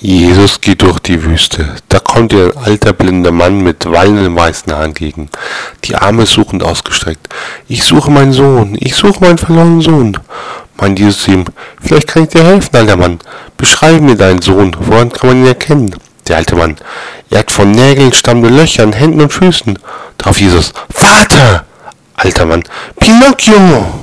Jesus geht durch die Wüste. Da kommt ihr ein alter blinder Mann mit wallenden weißen Haaren gegen, die Arme suchend ausgestreckt. Ich suche meinen Sohn, ich suche meinen verlorenen Sohn. Meint Jesus ihm, vielleicht kann ich dir helfen, alter Mann. Beschreibe mir deinen Sohn, woran kann man ihn erkennen? Der alte Mann, er hat von Nägeln stammende Löcher an Händen und Füßen. Darauf Jesus, Vater! Alter Mann, Pinocchio!